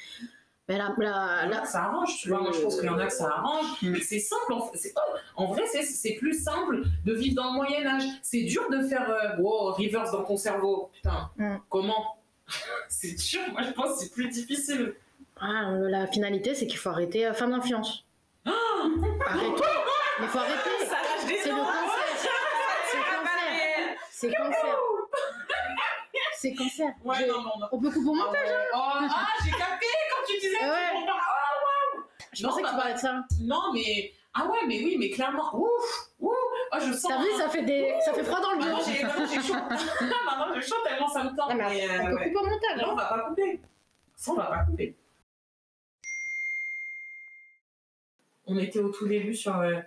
Mais là, là, ça arrange, tu vois. Moi, je pense qu'il y en a que ça arrange. Mais c'est simple. En, fait. en vrai, c'est plus simple de vivre dans le Moyen-Âge. C'est dur de faire euh, wow, reverse dans ton cerveau. Putain, mm. comment? [laughs] C'est dur. Moi, je pense que c'est plus difficile. Ah, la finalité, c'est qu'il faut arrêter euh, femme d'influence. Oh Arrête-toi [laughs] Mais faut arrêter [laughs] C'est le cancer C'est cancer C'est cancer C'est cancer Ouais, non, non, non. On peut couper au montage, hein oh, Ah, j'ai capté ouais. Je pensais que tu parlais de ça. Non, mais. Ah ouais, mais oui, mais clairement. Ouf Ouf Oh, je sens. T'as vu, ça fait, des... ça fait froid dans le dos. Maintenant, j'ai chaud. [laughs] [laughs] Maintenant, j'ai chaud tellement ça me tend. Ah, mais, on peut couper au montage. Non, on va pas couper. Ça, on va pas couper. On était au tout début sur, euh,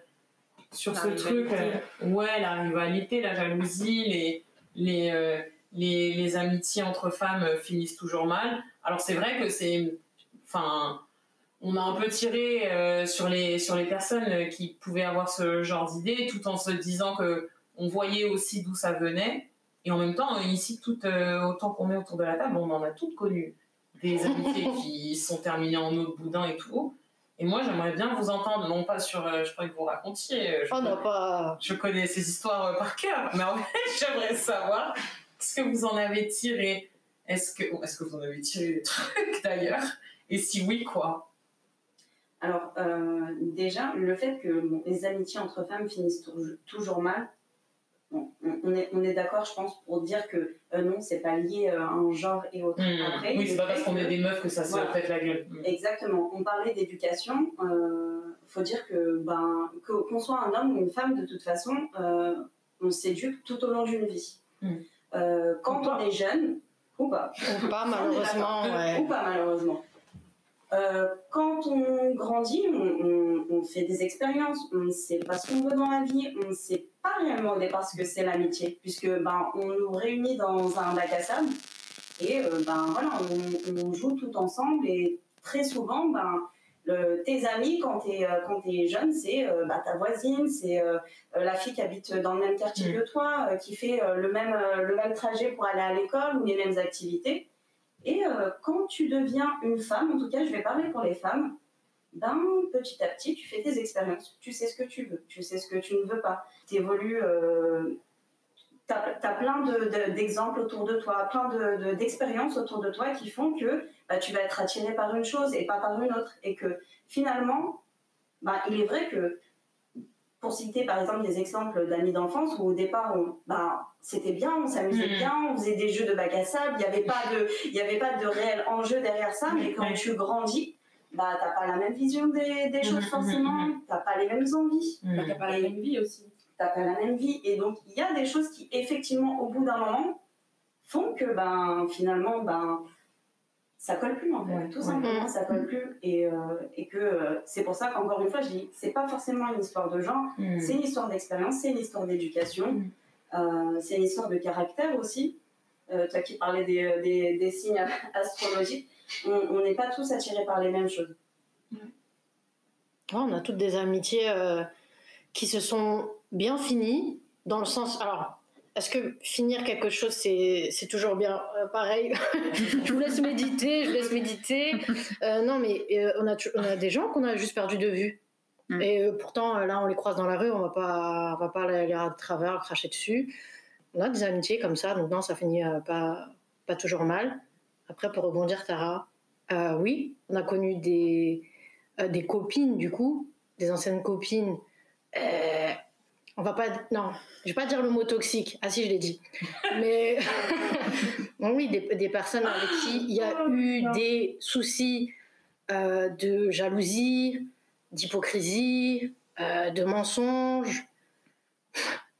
sur ce truc. Euh, ouais, la rivalité, la jalousie, les. les euh, les, les, amitiés entre femmes finissent toujours mal. Alors c'est vrai que c'est, enfin, on a un peu tiré euh, sur, les, sur les personnes qui pouvaient avoir ce genre d'idée, tout en se disant que on voyait aussi d'où ça venait. Et en même temps, ici, tout, euh, autant qu'on est autour de la table, on en a toutes connu des amitiés [laughs] qui sont terminées en eau de boudin et tout. Et moi, j'aimerais bien vous entendre, non pas sur, euh, je crois que vous racontiez. Je, oh, non, pas... je connais ces histoires par cœur, mais en fait, [laughs] j'aimerais savoir ce que vous en avez tiré. Est-ce que, est-ce que vous en avez tiré des trucs d'ailleurs? Et si oui, quoi? Alors, euh, déjà, le fait que les amitiés entre femmes finissent toujours mal, on, est, on est d'accord, je pense, pour dire que euh, non, c'est pas lié euh, à un genre et autre. Mmh. oui, c'est pas parce qu'on est des meufs que ça se fait la gueule. Mmh. Exactement. On parlait d'éducation. Il faut dire que ben, qu'on soit un homme ou une femme, de toute façon, on s'éduque tout au long d'une vie. Mmh. quand on est jeune, ou pas. Ou pas, [laughs] malheureusement. Ou pas, malheureusement. Euh, quand on grandit, on, fait des expériences, on ne sait pas ce qu'on veut dans la vie, on ne sait pas réellement au départ ce que c'est l'amitié, puisque ben, on nous réunit dans un bac à sable et euh, ben, voilà, on, joue tout ensemble et très souvent, ben, tes amis quand tu es, euh, es, jeune, c'est bah, ta voisine, c'est la fille qui habite dans le même quartier mmh. que toi, qui fait le, même, le même trajet pour aller à l'école ou les mêmes activités. Et euh, quand tu deviens une femme, en tout cas, je vais parler pour les femmes, ben, petit à petit, tu fais tes expériences. Tu sais ce que tu veux, tu sais ce que tu ne veux pas. Tu évolues, euh, tu as, plein d'exemples autour de toi, plein d'expériences autour de toi qui font que bah, tu vas être attiré par une chose et pas par une autre. Et que finalement, bah, il est vrai que, pour citer par exemple des exemples d'amis d'enfance où au départ, bah, c'était bien, on s'amusait mmh. bien, on faisait des jeux de bac à sable, il n'y avait, pas de, il avait pas de réel enjeu derrière ça, mais quand tu grandis, bah, t'as pas la même vision des, des choses mmh, mmh, forcément, t'as pas les mêmes envies. Bah, t'as pas la même vie aussi t'as pas la même vie. Et donc, il y a des choses qui, effectivement, au bout d'un moment, font que, ben, finalement, ben, ça colle plus, en fait. Tout simplement, ça colle plus. Et, euh, et que euh, c'est pour ça qu'encore une fois, je dis, c'est pas forcément une histoire de genre, mm. c'est une histoire d'expérience, c'est une histoire d'éducation, mm. euh, c'est une histoire de caractère aussi. toi qui parlais des, des, des signes [laughs] astrologiques, on n'est pas tous attirés par les mêmes choses. on a toutes des amitiés qui se sont bien finies, dans le sens. Alors, est-ce que finir quelque chose, c'est, toujours bien euh, Pareil, [laughs] je vous laisse méditer, je vous laisse méditer. Euh, non, mais euh, on, a, on a des gens qu'on a juste perdu de vue. Mm. Et pourtant, là, on les croise dans la rue, on va pas, on va pas les à travers, cracher dessus. On a des amitiés comme ça, donc non, ça finit pas, pas toujours mal. Après, pour rebondir, Tara, oui, on a connu des, des copines, du coup, des anciennes copines on va pas non je vais pas dire le mot toxique. Ah si je l'ai dit. [laughs] Mais [laughs] oui des, personnes avec qui il y a eu des soucis euh, de jalousie d'hypocrisie euh, de mensonges.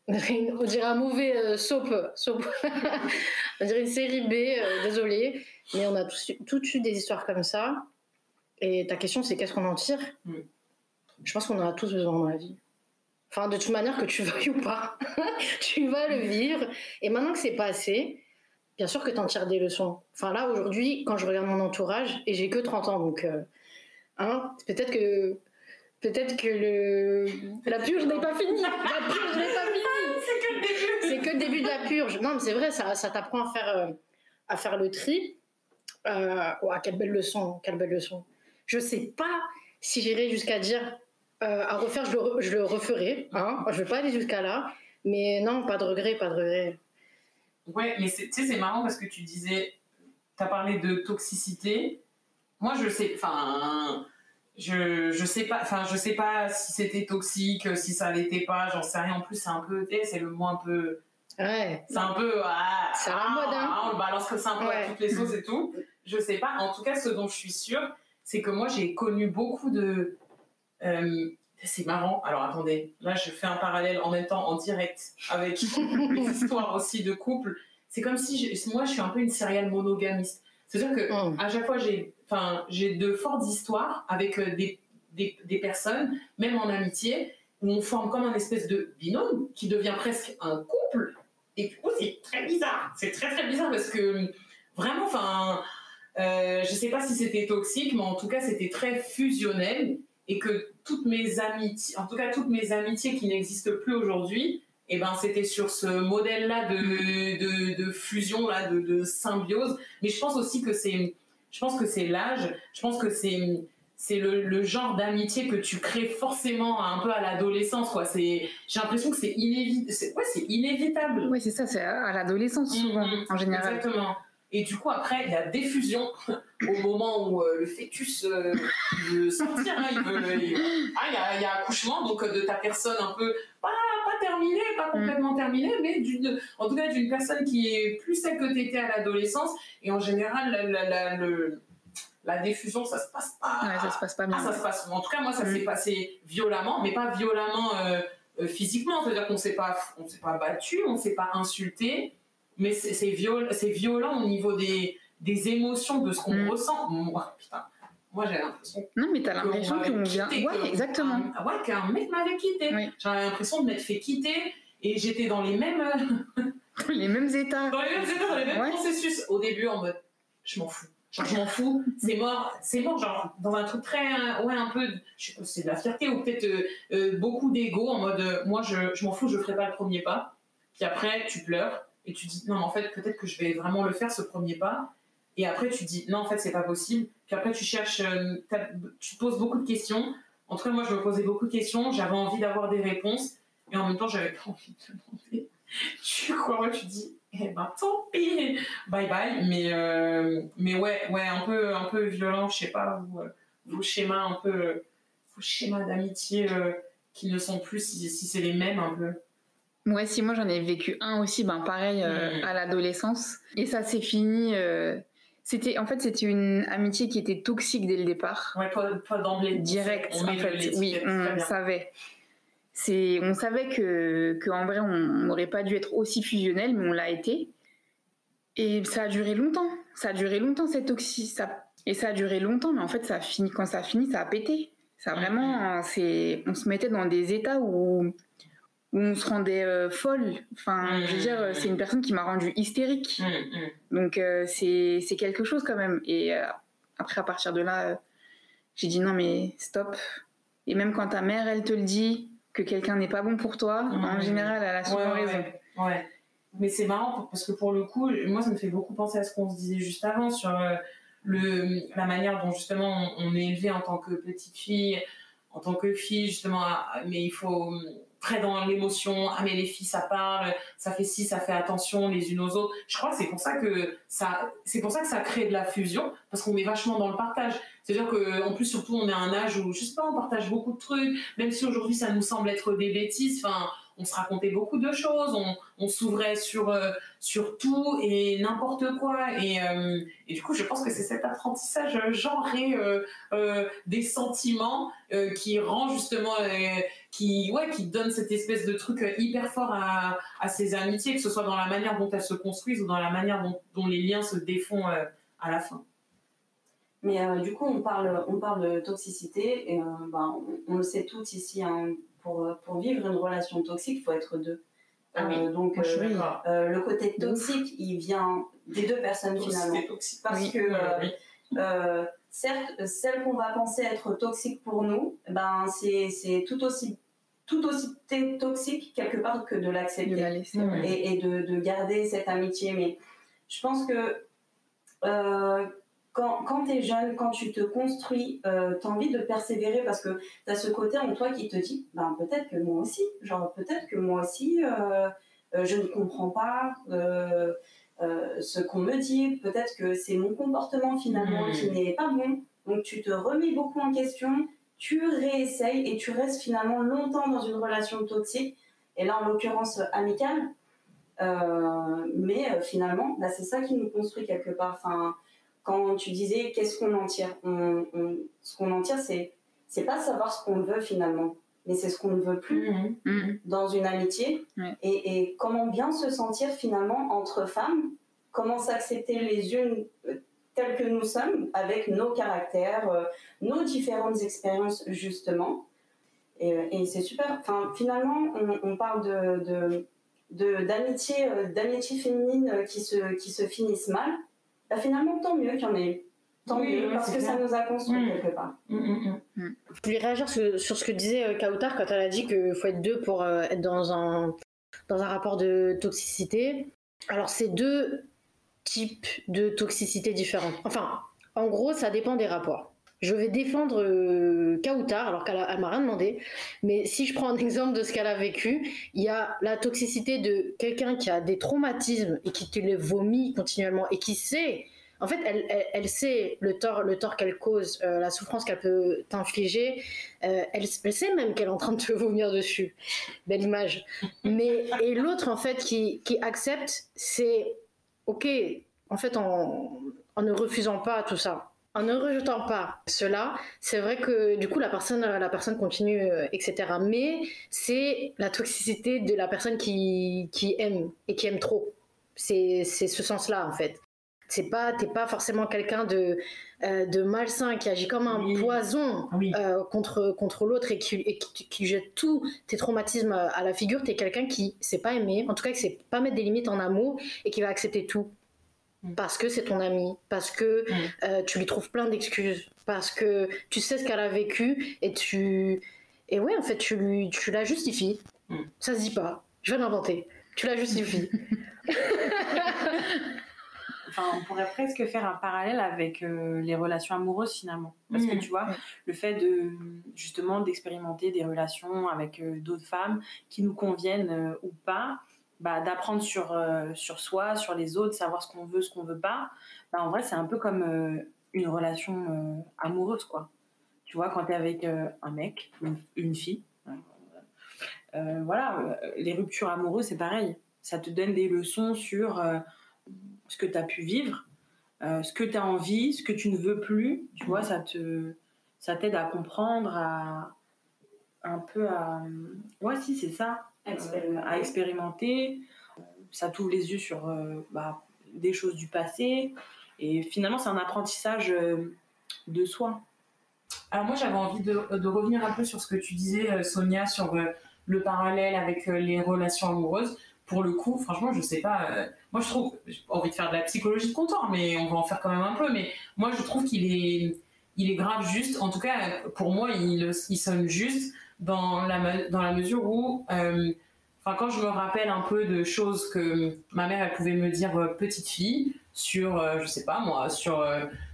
On dirait un mauvais soap, [laughs] on dirait une série B désolé. Mais on a tous eu des histoires comme ça. Et ta question c'est qu'est-ce qu'on en tire? Je pense qu'on en a tous besoin dans la vie Enfin, de toute manière, que tu veuilles ou pas, [laughs] tu vas le vivre. Et maintenant que c'est passé, bien sûr que tu en tires des leçons. Enfin, là, aujourd'hui, quand je regarde mon entourage, et j'ai que 30 ans, donc, euh, hein, peut-être que. Peut-être que le... la purge n'est pas finie. La purge n'est pas finie. [laughs] c'est que le début. C'est que le début de la purge. Non, mais c'est vrai, ça, ça t'apprend à faire, euh, à faire le tri. Euh, quelle belle leçon, quelle belle leçon. Je sais pas si j'irai jusqu'à dire euh, à refaire, je le, je le referai. Hein. Je ne vais pas aller jusqu'à là. Mais non, pas de regret, pas de regret. Ouais, mais tu sais, c'est marrant parce que tu disais, tu as parlé de toxicité. Moi, je sais, enfin, je, je sais pas, enfin, je sais pas si c'était toxique, si ça l'était pas, j'en sais rien. En plus, c'est un peu, c'est le mot un peu. Ouais. C'est un peu. Ah, c'est un mode, hein. Ah, on balance que ça un peu à toutes les sauces et tout. Je sais pas. En tout cas, ce dont je suis sûre, c'est que moi, j'ai connu beaucoup de euh, c'est marrant. Alors attendez, là je fais un parallèle en même temps en direct avec [laughs] les histoires aussi de couple. C'est comme si moi je suis un peu une serial monogamiste. C'est-à-dire que mm. à chaque fois j'ai, enfin, j'ai de fortes histoires avec euh, des, des, des, personnes, même en amitié, où on forme comme un espèce de binôme qui devient presque un couple. Et du coup c'est très bizarre. C'est très très bizarre parce que vraiment, enfin, euh, je sais pas si c'était toxique, mais en tout cas c'était très fusionnel et que toutes mes amitiés, en tout cas toutes mes amitiés qui n'existent plus aujourd'hui, et eh ben c'était sur ce modèle-là de, de, de, fusion là, de, de, symbiose. Mais je pense aussi que c'est, je pense que c'est l'âge. Je pense que c'est c'est le, le, genre d'amitié que tu crées forcément un peu à l'adolescence quoi c'est j'ai l'impression que c'est inévitable ouais, c'est inévitable oui c'est ça c'est à l'adolescence souvent mm-hmm. en général exactement et du coup, après, il y a diffusion [laughs] au moment où euh, le fœtus euh, veut sortir. Hein, il veut, Ah, il y, a, il y, a, accouchement donc de ta personne un peu pas, pas terminée, pas complètement terminée, mais d'une, en tout cas d'une personne qui est plus celle que tu étais à l'adolescence. Et en général, la, la, le, la diffusion, ça se passe pas. Ouais, ça se passe pas bien. Ah, ça se passe. En tout cas, moi, ça s'est passé violemment, mais pas violemment euh, physiquement. C'est-à-dire qu'on s'est pas, on s'est pas battu, on s'est pas insulté mais c'est viol, violent au niveau des, des émotions, de ce qu'on mm. ressent. Moi, putain, moi j'ai l'impression. Non, mais t'as l'impression qu'on vient. Ouais, exactement. Un, ouais, qu'un mec m'avait quitté. J'avais l'impression de m'être fait quitter et j'étais dans les mêmes. [laughs] les mêmes états. Dans les mêmes états, dans les mêmes processus. Au début, en mode, je m'en fous. Genre, je m'en fous, c'est mort, c'est mort, genre, dans un truc très, ouais, un peu, je sais pas c'est de la fierté ou peut-être euh, euh, beaucoup d'ego en mode, euh, moi, je, je m'en fous, je ferai pas le premier pas. Puis après, tu pleures, et tu dis non en fait peut-être que je vais vraiment le faire ce premier pas. Et après tu dis non en fait c'est pas possible. Puis après tu cherches euh, tu poses beaucoup de questions. En tout cas moi je me posais beaucoup de questions. J'avais envie d'avoir des réponses. Et en même temps j'avais pas envie de demander. [laughs] Tu crois, tu dis, eh ben tant pis, bye bye. Mais, euh, mais ouais, ouais, un peu, un peu violent, je sais pas, vos, vos schémas un peu, vos schémas d'amitié qui ne sont plus, si c'est les mêmes un peu. Ouais, si moi j'en ai vécu un aussi, ben pareil mm. à l'adolescence. Et ça s'est fini. C'était en fait c'était une amitié qui était toxique dès le départ. Ouais, pas, pas d'emblée. Direct, en fait. Oui, on savait. C'est, on savait que, que en vrai on n'aurait pas dû être aussi fusionnel, mais on l'a été. Et ça a duré longtemps. Ça a duré longtemps cette toxicité. Ça... Et ça a duré longtemps, mais en fait ça a fini quand ça a fini, ça a pété. Ça vraiment, c'est, on se mettait dans des états où on se rendait euh, folle. Enfin, je veux dire, mmh, c'est une personne qui m'a rendue hystérique. Mmh, mmh. Donc, euh, c'est quelque chose quand même. Et euh, après, à partir de là, j'ai dit non, mais stop. Et même quand ta mère, elle te le dit que quelqu'un n'est pas bon pour toi, en général, elle a souvent raison. Ouais, Mais c'est marrant parce que pour le coup, moi, ça me fait beaucoup penser à ce qu'on se disait juste avant sur le, la manière dont justement on est élevé en tant que petite fille, en tant que fille, justement, mais il faut très dans l'émotion. Ah mais les filles ça parle, ça fait ci, ça fait attention les unes aux autres. Je crois que c'est pour ça que ça, c'est pour ça que ça crée de la fusion parce qu'on est vachement dans le partage. C'est-à-dire que en plus surtout on est à un âge où je sais pas on partage beaucoup de trucs, même si aujourd'hui ça nous semble être des bêtises. Enfin on se racontait beaucoup de choses, on, s'ouvrait sur, euh, sur tout et n'importe quoi. Et, euh, et, du coup, je pense que c'est cet apprentissage genré euh, des sentiments qui rend justement, qui, ouais, qui donne cette espèce de truc hyper fort à, à, ces amitiés, que ce soit dans la manière dont elles se construisent ou dans la manière dont, dont les liens se défont à la fin. Mais du coup, on parle, on parle de toxicité, et ben, on, le sait toutes ici, hein, pour, euh, pour vivre une relation toxique, il faut être deux. Ah oui. Euh, donc, euh, euh, le côté toxique, il vient des deux personnes finalement. Parce que, certes, celle qu'on va penser être toxique pour nous, ben, c'est tout aussi tout aussi toxique quelque part que de l'accepter et, et, de, de, garder cette amitié. Mais je pense que quand, quand tu es jeune, quand tu te construis, euh, tu as envie de persévérer parce que tu as ce côté en toi qui te dit ben, peut-être que moi aussi, genre peut-être que moi aussi, euh, euh, je ne comprends pas euh, ce qu'on me dit, peut-être que c'est mon comportement finalement qui mmh. n'est pas bon. Donc tu te remets beaucoup en question, tu réessayes et tu restes finalement longtemps dans une relation toxique, et là en l'occurrence amicale. mais finalement, bah, c'est ça qui nous construit quelque part. Enfin, quand tu disais qu'est-ce qu'on en tire, ce qu'on en tire, c'est c'est pas savoir ce qu'on veut finalement, mais c'est ce qu'on ne veut plus mmh. Mmh. dans une amitié et, et, comment bien se sentir finalement entre femmes, comment s'accepter les unes euh, telles que nous sommes avec nos caractères, euh, nos différentes expériences justement. Et, euh, et c'est super. Enfin, finalement, on, on parle de, de d'amitié d'amitié féminine qui se qui se finissent mal bah, finalement, tant mieux qu'il y en ait. Tant mieux, parce que ça nous a construit mm. quelque part. Mm, mm, Je voulais réagir sur, ce que disait euh, Kautar quand elle a dit qu'il faut être deux pour euh, être dans un, dans un rapport de toxicité. Alors, c'est deux types de toxicité différentes. Enfin, en gros, ça dépend des rapports. Je vais défendre euh, Kautar, alors qu'elle m'a rien demandé. Mais si je prends un exemple de ce qu'elle a vécu, il y a la toxicité de quelqu'un qui a des traumatismes et qui te les vomit continuellement et qui sait en fait, elle, elle, sait le tort, le tort qu'elle cause, euh, la souffrance qu'elle peut t'infliger. Euh, elle, sait même qu'elle est en train de te [laughs] vomir dessus. Belle image. Mais et l'autre en fait qui, qui accepte, c'est ok. En fait, en, en ne refusant pas tout ça, en ne rejetant pas cela, c'est vrai que du coup la personne, la personne continue, euh, etc. Mais c'est la toxicité de la personne qui, qui aime et qui aime trop. C'est ce sens-là en fait c'est pas t'es pas forcément quelqu'un de euh, de malsain qui agit comme un poison euh, contre contre l'autre et, qui, qui, jette tous tes traumatismes à la figure. T'es quelqu'un qui sait pas aimer en tout cas qui sait pas mettre des limites en amour et qui va accepter tout. Mm. parce que c'est ton ami parce que mm. euh, tu lui trouves plein d'excuses parce que tu sais ce qu'elle a vécu et tu et ouais en fait tu lui tu la justifies. Mm. ça se dit pas. Je vais l'inventer. Tu la justifies [laughs] on pourrait presque faire un parallèle avec euh, les relations amoureuses finalement. Parce que mmh. tu vois, le fait de justement d'expérimenter des relations avec euh, d'autres femmes qui nous conviennent euh, ou pas, bah, d'apprendre sur, sur soi, sur les autres, savoir ce qu'on veut, ce qu'on veut pas, bah, en vrai, c'est un peu comme une relation amoureuse, quoi. Tu vois, quand tu es avec un mec, une, fille, voilà, les ruptures amoureuses, c'est pareil. Ça te donne des leçons sur ce que tu as pu vivre, ce que tu as envie, ce que tu ne veux plus. Tu vois, ça te ça t'aide à comprendre, à un peu à ouais si c'est ça, à expérimenter. Ça t'ouvre les yeux sur bah, des choses du passé et finalement c'est un apprentissage de soi. Alors moi j'avais envie de, de, revenir un peu sur ce que tu disais Sonia sur le parallèle avec les relations amoureuses. Pour le coup, franchement, je sais pas. moi, je trouve, j'ai envie de faire de la psychologie de comptoir, mais on va en faire quand même un peu. Mais moi, je trouve qu'il est, il est grave juste. En tout cas, pour moi, il, il sonne juste dans la, dans la mesure où, euh, quand je me rappelle un peu de choses que ma mère, elle pouvait me dire euh, petite fille sur, euh, je sais pas moi, sur,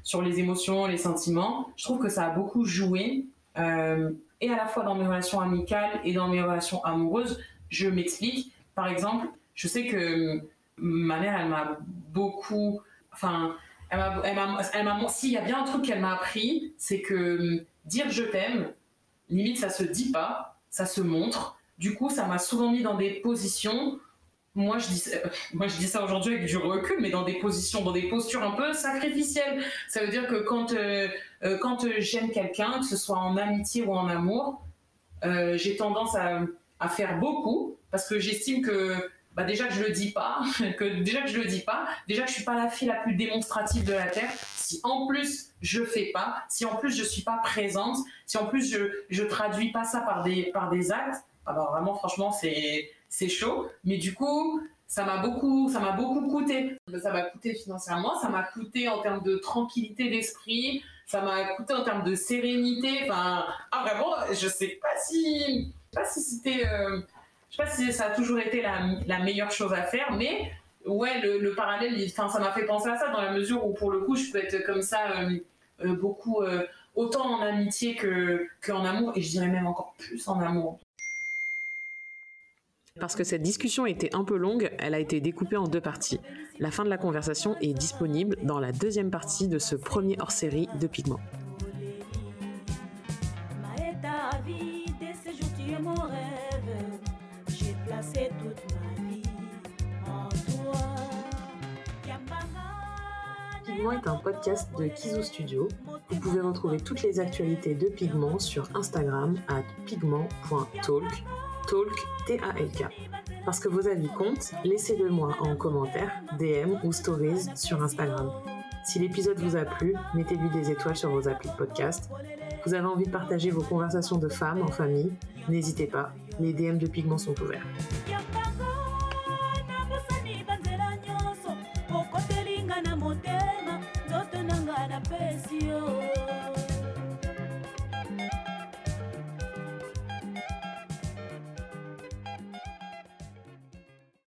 sur les émotions, les sentiments, je trouve que ça a beaucoup joué. et à la fois dans mes relations amicales et dans mes relations amoureuses, je m'explique. Par exemple, je sais que ma mère, elle m'a beaucoup, enfin, elle m'a, s'il y a bien un truc qu'elle m'a appris, c'est que hum, dire je t'aime, limite ça se dit pas, ça se montre. Du coup, ça m'a souvent mis dans des positions. Moi, je dis, euh, moi, je dis ça aujourd'hui avec du recul, mais dans des positions, dans des postures un peu sacrificielles. Ça veut dire que quand, euh, euh, quand j'aime quelqu'un, que ce soit en amitié ou en amour, j'ai tendance à, à faire beaucoup parce que j'estime que bah déjà que je le dis pas, [laughs] que déjà que je le dis pas, déjà que je suis pas la fille la plus démonstrative de la terre. Si en plus je fais pas, si en plus je suis pas présente, si en plus je je traduis pas ça par des par des actes, alors vraiment franchement c'est c'est chaud. Mais du coup ça m'a beaucoup ça m'a beaucoup coûté. Ça m'a coûté financièrement, ça m'a coûté en termes de tranquillité d'esprit, ça m'a coûté en termes de sérénité. Enfin ah vraiment je sais pas si pas si c'était euh, je sais pas si ça a toujours été la, meilleure chose à faire, mais ouais, le, parallèle, ça m'a fait penser à ça dans la mesure où pour le coup, je peux être comme ça euh, euh, beaucoup, autant en amitié que qu'en amour, et je dirais même encore plus en amour. Parce que cette discussion était un peu longue, elle a été découpée en deux parties. La fin de la conversation est disponible dans la deuxième partie de ce premier hors-série de Pigment. Pigment est un podcast de Kizo Studio. Vous pouvez retrouver toutes les actualités de Pigment sur Instagram à pigment.talk, talk T-A-L-K. Parce que vos avis comptent, laissez-le moi en commentaire, DM ou stories sur Instagram. Si l'épisode vous a plu, mettez-lui des étoiles sur vos applis de podcast. Vous avez envie de partager vos conversations de femmes en famille, n'hésitez pas, les DM de Pigment sont ouverts.